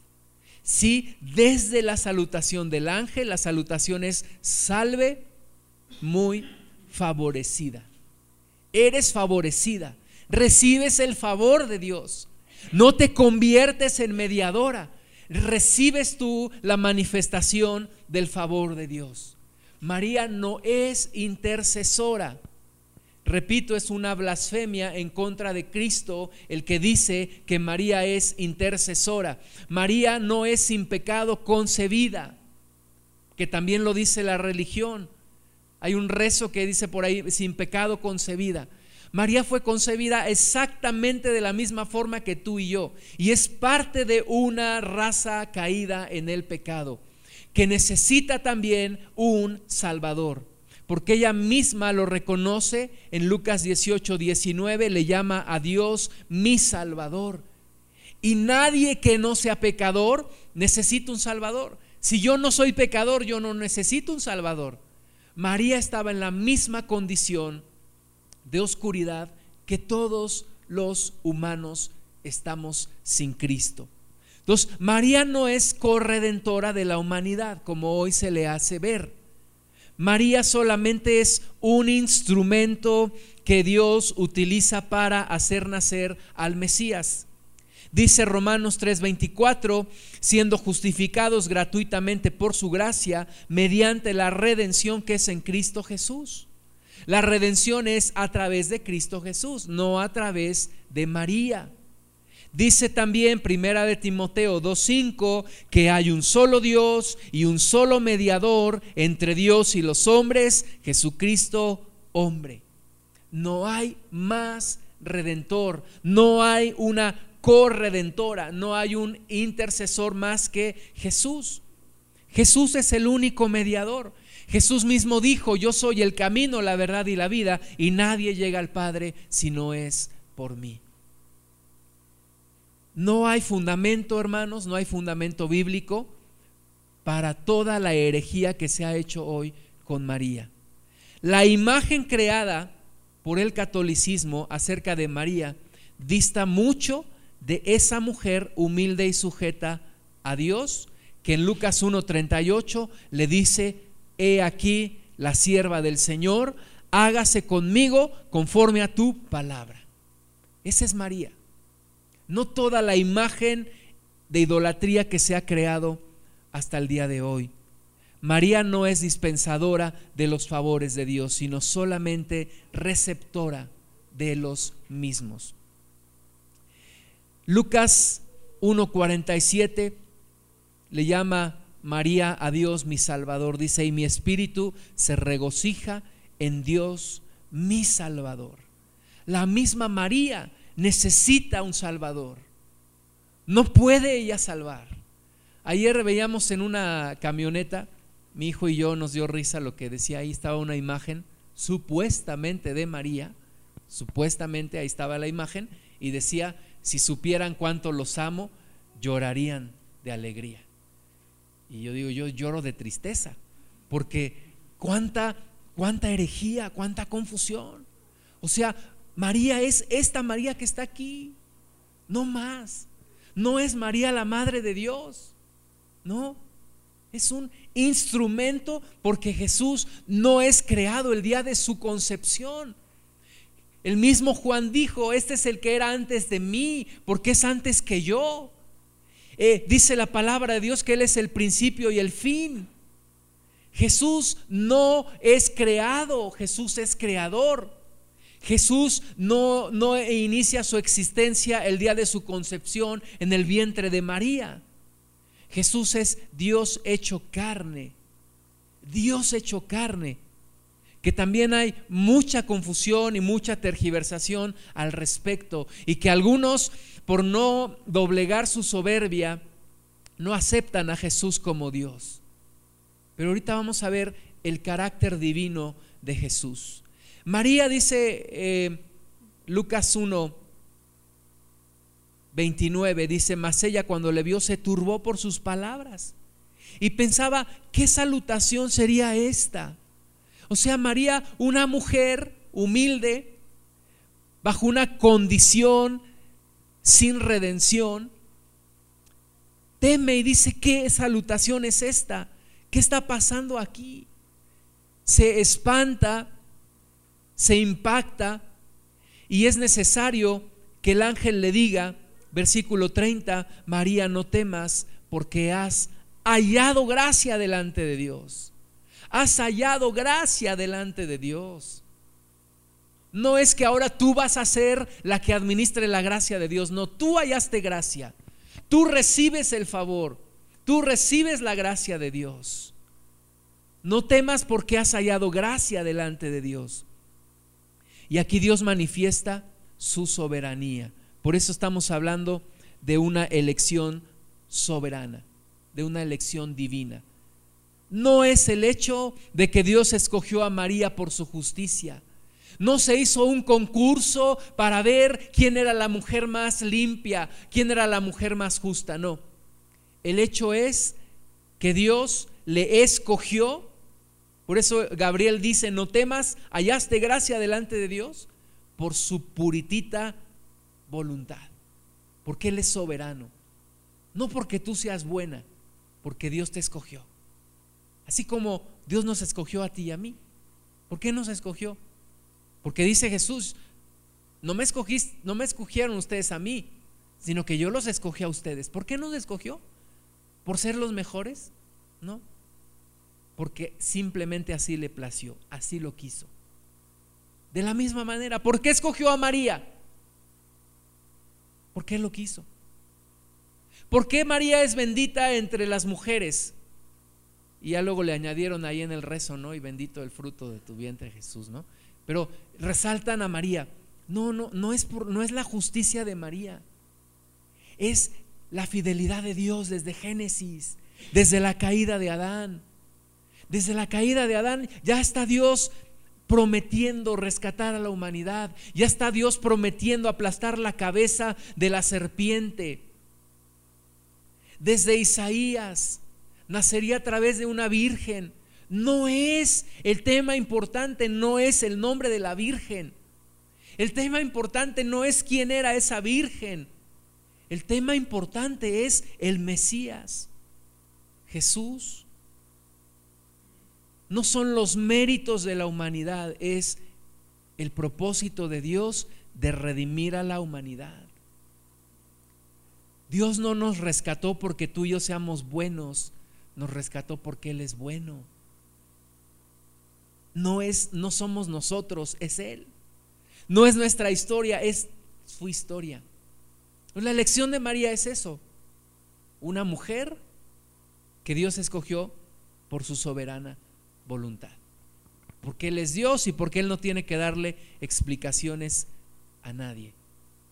Si desde la salutación del ángel, la salutación es salve muy favorecida. Eres favorecida recibes el favor de Dios. No te conviertes en mediadora, recibes tú la manifestación del favor de Dios. María no es intercesora. Repito, es una blasfemia en contra de Cristo el que dice que María es intercesora. María no es sin pecado concebida, que también lo dice la religión. Hay un rezo que dice por ahí, sin pecado concebida. María fue concebida exactamente de la misma forma que tú y yo. Y es parte de una raza caída en el pecado, que necesita también un Salvador. Porque ella misma lo reconoce en Lucas 18, 19, le llama a Dios mi Salvador. Y nadie que no sea pecador necesita un Salvador. Si yo no soy pecador, yo no necesito un Salvador. María estaba en la misma condición de oscuridad que todos los humanos estamos sin Cristo. Entonces, María no es corredentora de la humanidad, como hoy se le hace ver. María solamente es un instrumento que Dios utiliza para hacer nacer al Mesías. Dice Romanos 3:24, siendo justificados gratuitamente por su gracia mediante la redención que es en Cristo Jesús. La redención es a través de Cristo Jesús, no a través de María. Dice también Primera de Timoteo 2:5 que hay un solo Dios y un solo mediador entre Dios y los hombres, Jesucristo hombre. No hay más redentor, no hay una corredentora, no hay un intercesor más que Jesús. Jesús es el único mediador. Jesús mismo dijo, yo soy el camino, la verdad y la vida, y nadie llega al Padre si no es por mí. No hay fundamento, hermanos, no hay fundamento bíblico para toda la herejía que se ha hecho hoy con María. La imagen creada por el catolicismo acerca de María dista mucho de esa mujer humilde y sujeta a Dios, que en Lucas 1.38 le dice, he aquí la sierva del Señor, hágase conmigo conforme a tu palabra. Esa es María. No toda la imagen de idolatría que se ha creado hasta el día de hoy. María no es dispensadora de los favores de Dios, sino solamente receptora de los mismos. Lucas 1.47 le llama María a Dios mi Salvador. Dice, y mi espíritu se regocija en Dios mi Salvador. La misma María necesita un Salvador. No puede ella salvar. Ayer veíamos en una camioneta, mi hijo y yo nos dio risa lo que decía, ahí estaba una imagen supuestamente de María, supuestamente ahí estaba la imagen, y decía, si supieran cuánto los amo, llorarían de alegría. Y yo digo, yo lloro de tristeza, porque cuánta, cuánta herejía, cuánta confusión. O sea, María es esta María que está aquí, no más. No es María la Madre de Dios, no. Es un instrumento porque Jesús no es creado el día de su concepción. El mismo Juan dijo, este es el que era antes de mí, porque es antes que yo. Eh, dice la palabra de Dios que Él es el principio y el fin. Jesús no es creado, Jesús es creador. Jesús no, no inicia su existencia el día de su concepción en el vientre de María. Jesús es Dios hecho carne. Dios hecho carne. Que también hay mucha confusión y mucha tergiversación al respecto. Y que algunos por no doblegar su soberbia, no aceptan a Jesús como Dios. Pero ahorita vamos a ver el carácter divino de Jesús. María dice, eh, Lucas 1, 29, dice, mas ella cuando le vio se turbó por sus palabras y pensaba, ¿qué salutación sería esta? O sea, María, una mujer humilde, bajo una condición sin redención, teme y dice, ¿qué salutación es esta? ¿Qué está pasando aquí? Se espanta, se impacta y es necesario que el ángel le diga, versículo 30, María, no temas porque has hallado gracia delante de Dios. Has hallado gracia delante de Dios. No es que ahora tú vas a ser la que administre la gracia de Dios. No, tú hallaste gracia. Tú recibes el favor. Tú recibes la gracia de Dios. No temas porque has hallado gracia delante de Dios. Y aquí Dios manifiesta su soberanía. Por eso estamos hablando de una elección soberana, de una elección divina. No es el hecho de que Dios escogió a María por su justicia. No se hizo un concurso para ver quién era la mujer más limpia, quién era la mujer más justa. No. El hecho es que Dios le escogió. Por eso Gabriel dice, no temas, hallaste gracia delante de Dios por su puritita voluntad. Porque Él es soberano. No porque tú seas buena, porque Dios te escogió. Así como Dios nos escogió a ti y a mí. ¿Por qué nos escogió? Porque dice Jesús, no me, no me escogieron ustedes a mí, sino que yo los escogí a ustedes. ¿Por qué nos escogió? ¿Por ser los mejores? No. Porque simplemente así le plació, así lo quiso. De la misma manera, ¿por qué escogió a María? Porque Él lo quiso. ¿Por qué María es bendita entre las mujeres? Y ya luego le añadieron ahí en el rezo, ¿no? Y bendito el fruto de tu vientre, Jesús, ¿no? Pero resaltan a María. No, no, no es, por, no es la justicia de María. Es la fidelidad de Dios desde Génesis, desde la caída de Adán. Desde la caída de Adán ya está Dios prometiendo rescatar a la humanidad. Ya está Dios prometiendo aplastar la cabeza de la serpiente. Desde Isaías nacería a través de una virgen. No es el tema importante, no es el nombre de la virgen. El tema importante no es quién era esa virgen. El tema importante es el Mesías, Jesús. No son los méritos de la humanidad, es el propósito de Dios de redimir a la humanidad. Dios no nos rescató porque tú y yo seamos buenos, nos rescató porque Él es bueno. No es, no somos nosotros, es Él. No es nuestra historia, es su historia. La lección de María es eso. Una mujer que Dios escogió por su soberana voluntad. Porque Él es Dios y porque Él no tiene que darle explicaciones a nadie.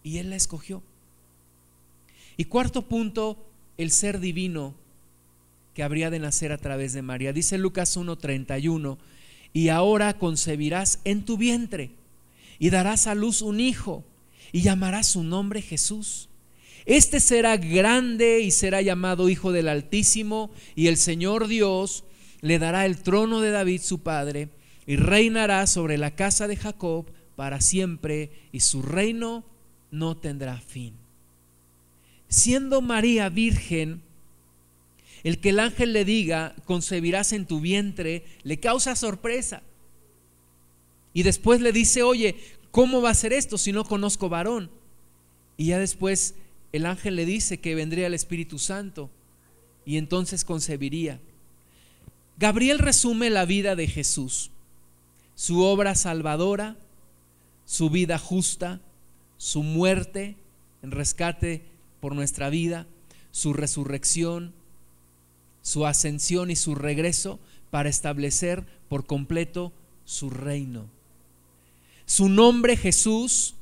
Y Él la escogió. Y cuarto punto, el ser divino que habría de nacer a través de María. Dice Lucas 1:31, y ahora concebirás en tu vientre y darás a luz un hijo y llamarás su nombre Jesús. Este será grande y será llamado Hijo del Altísimo y el Señor Dios le dará el trono de David su padre y reinará sobre la casa de Jacob para siempre y su reino no tendrá fin. Siendo María virgen, el que el ángel le diga, concebirás en tu vientre, le causa sorpresa. Y después le dice, oye, ¿cómo va a ser esto si no conozco varón? Y ya después el ángel le dice que vendría el Espíritu Santo y entonces concebiría. Gabriel resume la vida de Jesús, su obra salvadora, su vida justa, su muerte en rescate por nuestra vida, su resurrección, su ascensión y su regreso para establecer por completo su reino. Su nombre Jesús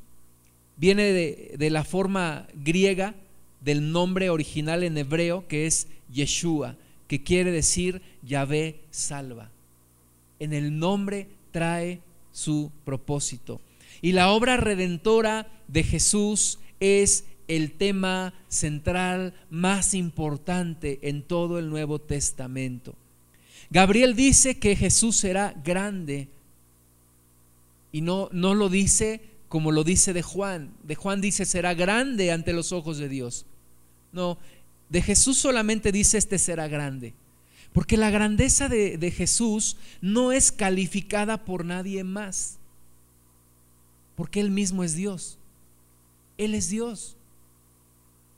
viene de, de, la forma griega del nombre original en hebreo que es Yeshua, que quiere decir Yahvé salva. En el nombre trae su propósito. Y la obra redentora de Jesús es el tema central más importante en todo el Nuevo Testamento. Gabriel dice que Jesús será grande y no, no lo dice como lo dice de Juan. De Juan dice será grande ante los ojos de Dios. No, de Jesús solamente dice este será grande. Porque la grandeza de, de, Jesús no es calificada por nadie más. Porque Él mismo es Dios. Él es Dios.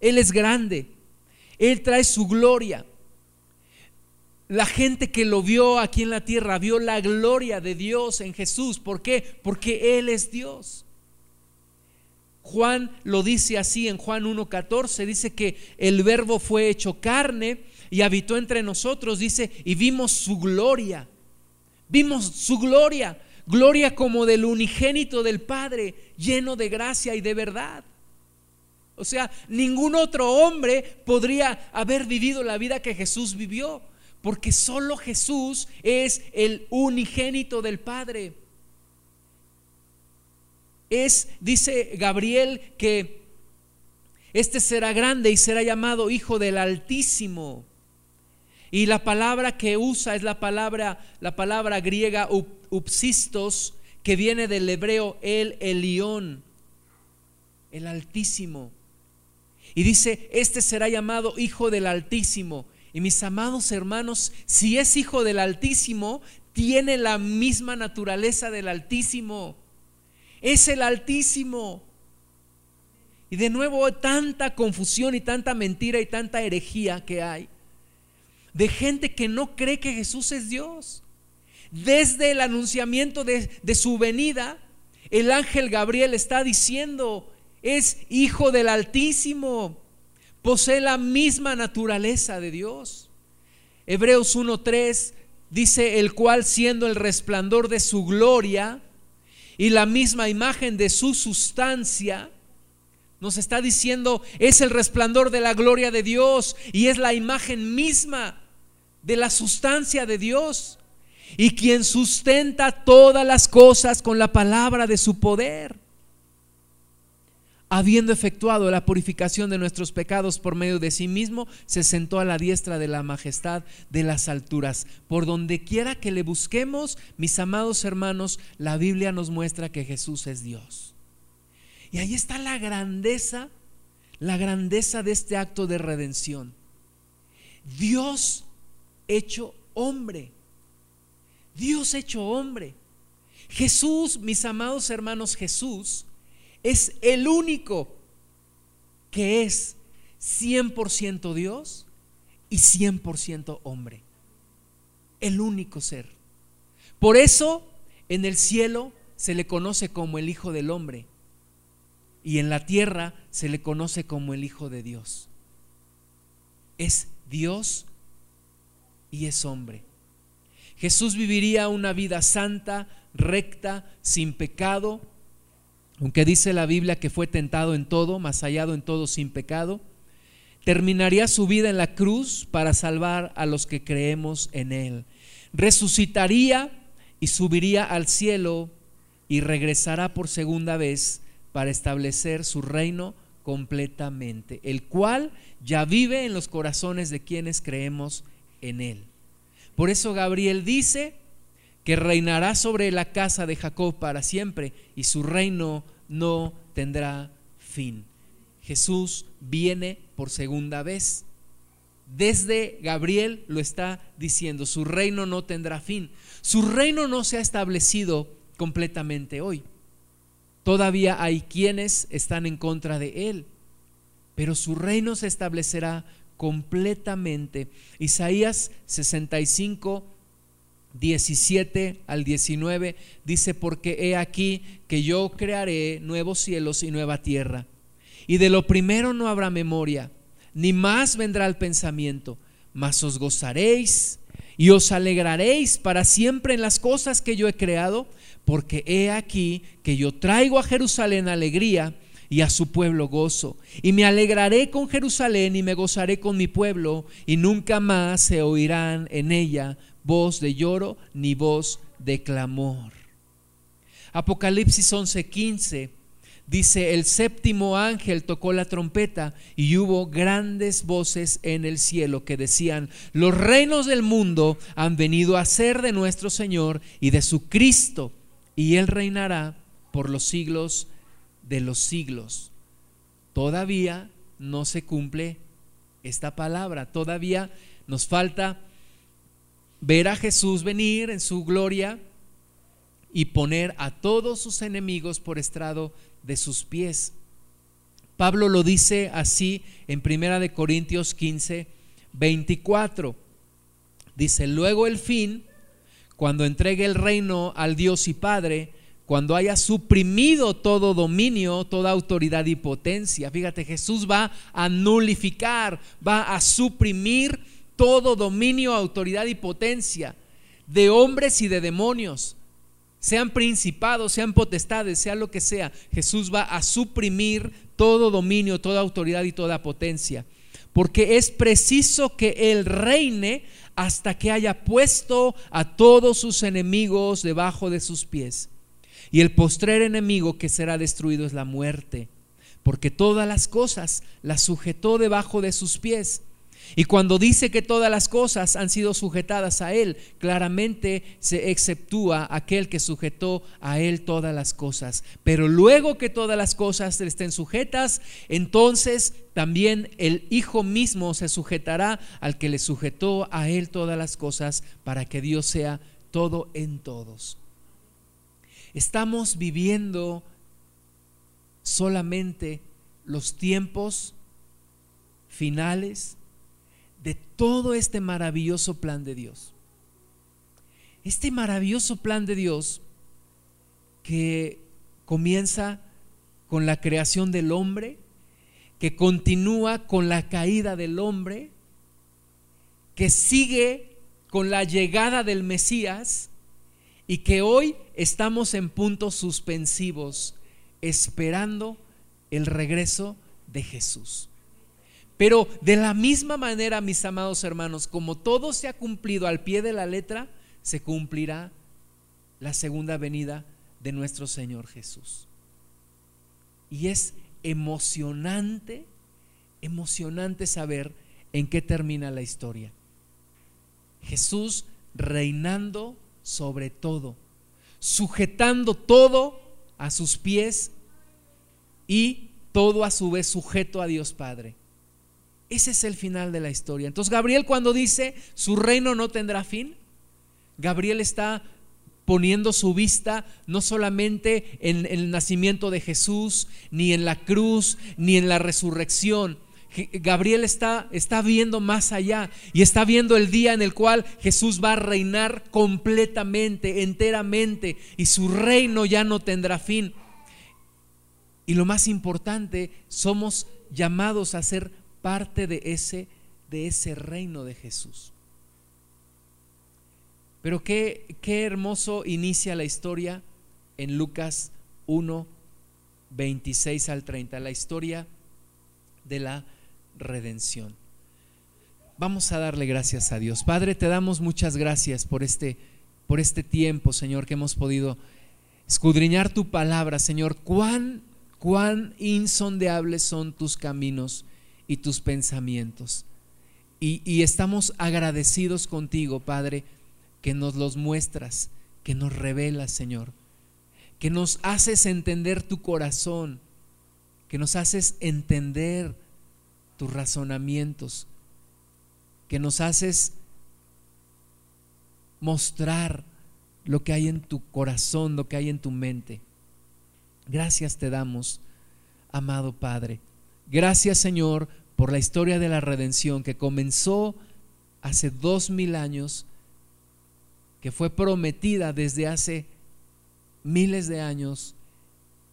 Él es grande. Él trae su gloria. La gente que lo vio aquí en la tierra vio la gloria de Dios en Jesús. ¿Por qué? Porque Él es Dios. Juan lo dice así en Juan 1.14, dice que el verbo fue hecho carne y habitó entre nosotros, dice, y vimos su gloria. Vimos su gloria, gloria como del unigénito del Padre, lleno de gracia y de verdad. O sea, ningún otro hombre podría haber vivido la vida que Jesús vivió, porque solo Jesús es el unigénito del Padre es, dice Gabriel, que este será grande y será llamado Hijo del Altísimo. Y la palabra que usa es la palabra, la palabra griega upsistos, que viene del hebreo el Elión, el Altísimo. Y dice, este será llamado Hijo del Altísimo. Y mis amados hermanos, si es Hijo del Altísimo, tiene la misma naturaleza del Altísimo es el Altísimo. Y de nuevo tanta confusión y tanta mentira y tanta herejía que hay de gente que no cree que Jesús es Dios. Desde el anunciamiento de, de su venida, El ángel Gabriel está diciendo, es hijo del Altísimo, posee la misma naturaleza de Dios. Hebreos 1.3 dice, el cual siendo el resplandor de su gloria y la misma imagen de su sustancia, nos está diciendo, es el resplandor de la gloria de Dios y es la imagen misma de la sustancia de Dios. Y quien sustenta todas las cosas con la palabra de su poder. Habiendo efectuado la purificación de nuestros pecados por medio de sí mismo, se sentó a la diestra de la majestad de las alturas. Por donde quiera que le busquemos, mis amados hermanos, la Biblia nos muestra que Jesús es Dios. Y ahí está la grandeza, la grandeza de este acto de redención. Dios hecho hombre. Dios hecho hombre. Jesús, mis amados hermanos, Jesús es el único que es 100% Dios y 100% hombre. El único ser. Por eso en el cielo se le conoce como el Hijo del Hombre y en la tierra se le conoce como el Hijo de Dios. Es Dios y es hombre. Jesús viviría una vida santa, recta, sin pecado, aunque dice la Biblia que fue tentado en todo, mas hallado en todo sin pecado. Terminaría su vida en la cruz para salvar a los que creemos en Él. Resucitaría y subiría al cielo y regresará por segunda vez para establecer su reino completamente, el cual ya vive en los corazones de quienes creemos en él. Por eso Gabriel dice que reinará sobre la casa de Jacob para siempre y su reino no tendrá fin. Jesús viene por segunda vez. Desde Gabriel lo está diciendo, su reino no tendrá fin. Su reino no se ha establecido completamente hoy. Todavía hay quienes están en contra de él, pero su reino se establecerá completamente. Isaías 65, 17 al 19 dice, porque he aquí que yo crearé nuevos cielos y nueva tierra. Y de lo primero no habrá memoria, ni más vendrá el pensamiento, mas os gozaréis y os alegraréis para siempre en las cosas que yo he creado, porque he aquí que yo traigo a Jerusalén alegría y a su pueblo gozo. Y me alegraré con Jerusalén y me gozaré con mi pueblo, y nunca más se oirán en ella voz de lloro ni voz de clamor. Apocalipsis 11:15 dice, el séptimo ángel tocó la trompeta y hubo grandes voces en el cielo que decían, los reinos del mundo han venido a ser de nuestro Señor y de su Cristo y Él reinará por los siglos de los siglos. Todavía no se cumple esta palabra, todavía nos falta ver a Jesús venir en su gloria y poner a todos sus enemigos por estrado de sus pies. Pablo lo dice así en Primera de Corintios 15, 24. Dice, luego el fin cuando entregue el reino al Dios y Padre, cuando haya suprimido todo dominio, toda autoridad y potencia. Fíjate, Jesús va a nulificar, va a suprimir todo dominio, autoridad y potencia de hombres y de demonios, sean principados, sean potestades, sea lo que sea. Jesús va a suprimir todo dominio, toda autoridad y toda potencia. Porque es preciso que Él reine hasta que haya puesto a todos sus enemigos debajo de sus pies. Y el postrer enemigo que será destruido es la muerte, porque todas las cosas las sujetó debajo de sus pies. Y cuando dice que todas las cosas han sido sujetadas a Él, claramente se exceptúa aquel que sujetó a Él todas las cosas. Pero luego que todas las cosas estén sujetas, entonces también el Hijo mismo se sujetará al que le sujetó a Él todas las cosas para que Dios sea todo en todos. Estamos viviendo solamente los tiempos finales de todo este maravilloso plan de Dios. Este maravilloso plan de Dios que comienza con la creación del hombre, que continúa con la caída del hombre, que sigue con la llegada del Mesías y que hoy estamos en puntos suspensivos esperando el regreso de Jesús. Pero de la misma manera, mis amados hermanos, como todo se ha cumplido al pie de la letra, se cumplirá la segunda venida de nuestro Señor Jesús. Y es emocionante, emocionante saber en qué termina la historia. Jesús reinando sobre todo, sujetando todo a sus pies y todo a su vez sujeto a Dios Padre. Ese es el final de la historia. Entonces Gabriel cuando dice su reino no tendrá fin, Gabriel está poniendo su vista no solamente en el nacimiento de Jesús, ni en la cruz, ni en la resurrección. Gabriel está, está viendo más allá y está viendo el día en el cual Jesús va a reinar completamente, enteramente, y su reino ya no tendrá fin. Y lo más importante, somos llamados a ser parte de ese, de ese reino de Jesús. Pero qué, qué hermoso inicia la historia en Lucas 1, 26 al 30, la historia de la redención. Vamos a darle gracias a Dios. Padre, te damos muchas gracias por este, por este tiempo, Señor, que hemos podido escudriñar tu palabra, Señor. Cuán, cuán insondeables son tus caminos y tus pensamientos. Y, y estamos agradecidos contigo, Padre, que nos los muestras, que nos revelas, Señor, que nos haces entender tu corazón, que nos haces entender tus razonamientos, que nos haces mostrar lo que hay en tu corazón, lo que hay en tu mente. Gracias te damos, amado Padre. Gracias Señor por la historia de la redención que comenzó hace dos mil años, que fue prometida desde hace miles de años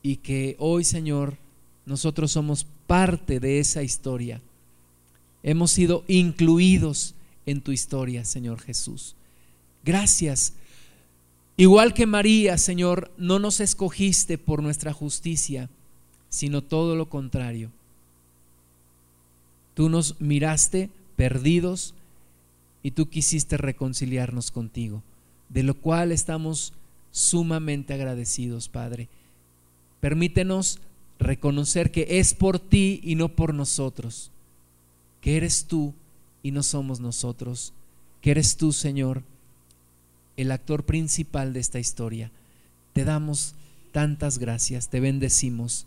y que hoy Señor nosotros somos parte de esa historia. Hemos sido incluidos en tu historia, Señor Jesús. Gracias. Igual que María, Señor, no nos escogiste por nuestra justicia, sino todo lo contrario. Tú nos miraste perdidos y tú quisiste reconciliarnos contigo, de lo cual estamos sumamente agradecidos, Padre. Permítenos reconocer que es por ti y no por nosotros, que eres tú y no somos nosotros, que eres tú, Señor, el actor principal de esta historia. Te damos tantas gracias, te bendecimos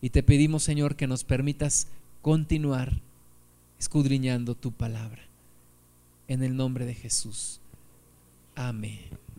y te pedimos, Señor, que nos permitas continuar escudriñando tu palabra. En el nombre de Jesús. Amén.